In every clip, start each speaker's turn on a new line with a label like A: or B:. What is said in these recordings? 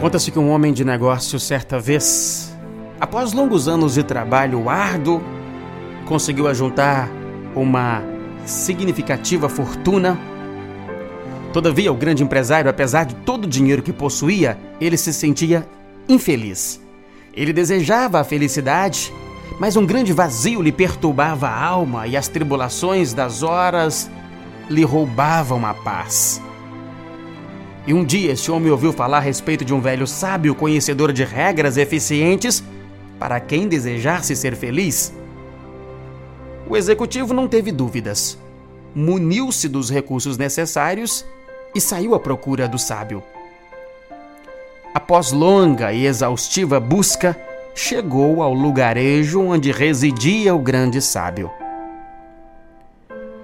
A: Conta-se que um homem de negócio, certa vez, após longos anos de trabalho árduo, conseguiu ajuntar uma significativa fortuna. Todavia, o grande empresário, apesar de todo o dinheiro que possuía, ele se sentia infeliz. Ele desejava a felicidade, mas um grande vazio lhe perturbava a alma e as tribulações das horas lhe roubavam a paz. E um dia este homem ouviu falar a respeito de um velho sábio conhecedor de regras eficientes para quem desejasse ser feliz. O executivo não teve dúvidas. Muniu-se dos recursos necessários e saiu à procura do sábio. Após longa e exaustiva busca, chegou ao lugarejo onde residia o grande sábio.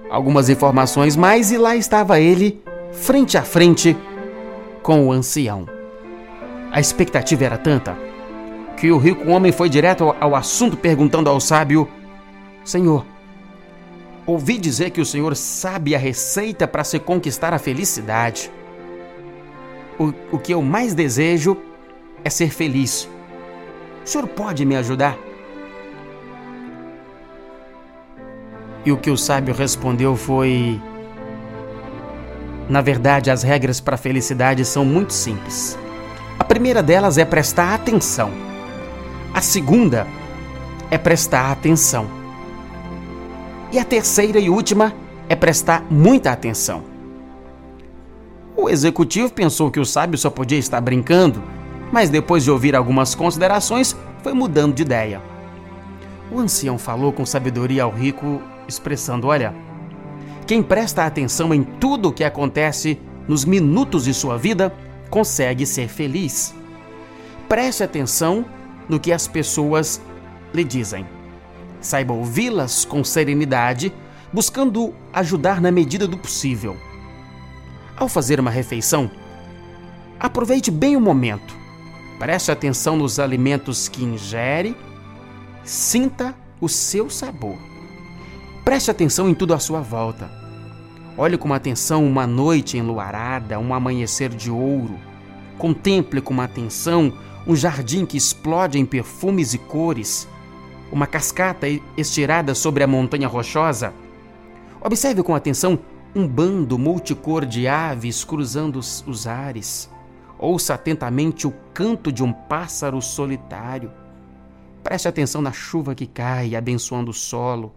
A: Algumas informações mais e lá estava ele, frente a frente, com o ancião. A expectativa era tanta que o rico homem foi direto ao assunto perguntando ao sábio: Senhor, ouvi dizer que o senhor sabe a receita para se conquistar a felicidade. O, o que eu mais desejo é ser feliz. O senhor pode me ajudar? E o que o sábio respondeu foi: na verdade, as regras para a felicidade são muito simples. A primeira delas é prestar atenção. A segunda é prestar atenção. E a terceira e última é prestar muita atenção. O executivo pensou que o sábio só podia estar brincando, mas depois de ouvir algumas considerações, foi mudando de ideia. O ancião falou com sabedoria ao rico, expressando: Olha, quem presta atenção em tudo o que acontece nos minutos de sua vida consegue ser feliz. Preste atenção no que as pessoas lhe dizem. Saiba ouvi-las com serenidade, buscando ajudar na medida do possível. Ao fazer uma refeição, aproveite bem o momento. Preste atenção nos alimentos que ingere, sinta o seu sabor. Preste atenção em tudo à sua volta. Olhe com atenção uma noite enluarada, um amanhecer de ouro. Contemple com atenção um jardim que explode em perfumes e cores, uma cascata estirada sobre a montanha rochosa. Observe com atenção um bando multicor de aves cruzando os ares. Ouça atentamente o canto de um pássaro solitário. Preste atenção na chuva que cai, abençoando o solo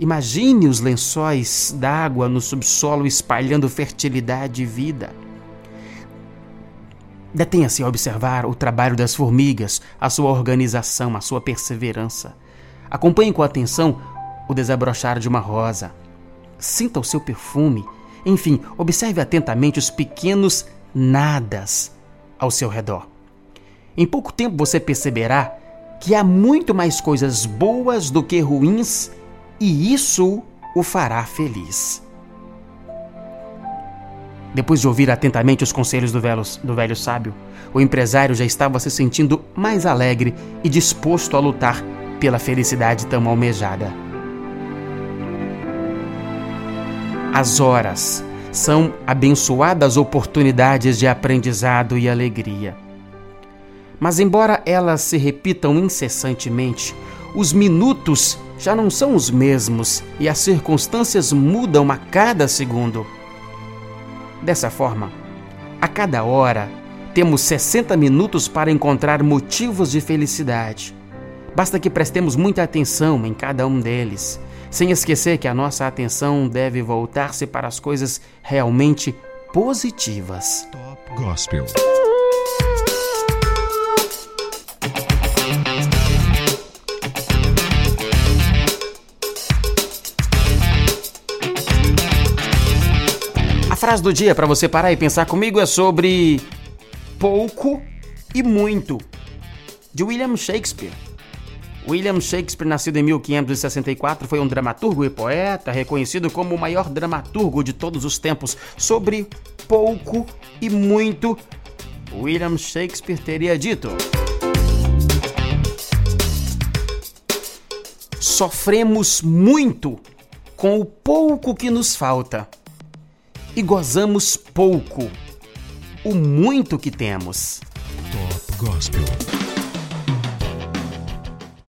A: Imagine os lençóis d'água no subsolo espalhando fertilidade e vida. Detenha-se a observar o trabalho das formigas, a sua organização, a sua perseverança. Acompanhe com atenção o desabrochar de uma rosa. Sinta o seu perfume. Enfim, observe atentamente os pequenos nadas ao seu redor. Em pouco tempo você perceberá que há muito mais coisas boas do que ruins e isso o fará feliz. Depois de ouvir atentamente os conselhos do velho, do velho sábio, o empresário já estava se sentindo mais alegre e disposto a lutar pela felicidade tão almejada. As horas são abençoadas oportunidades de aprendizado e alegria. Mas, embora elas se repitam incessantemente, os minutos já não são os mesmos e as circunstâncias mudam a cada segundo. Dessa forma, a cada hora temos 60 minutos para encontrar motivos de felicidade. Basta que prestemos muita atenção em cada um deles, sem esquecer que a nossa atenção deve voltar-se para as coisas realmente positivas. Top Gospel. Frase do dia para você parar e pensar comigo é sobre pouco e muito, de William Shakespeare. William Shakespeare, nascido em 1564, foi um dramaturgo e poeta reconhecido como o maior dramaturgo de todos os tempos. Sobre pouco e muito, William Shakespeare teria dito: Sofremos muito com o pouco que nos falta e gozamos pouco o muito que temos.
B: Top Gospel.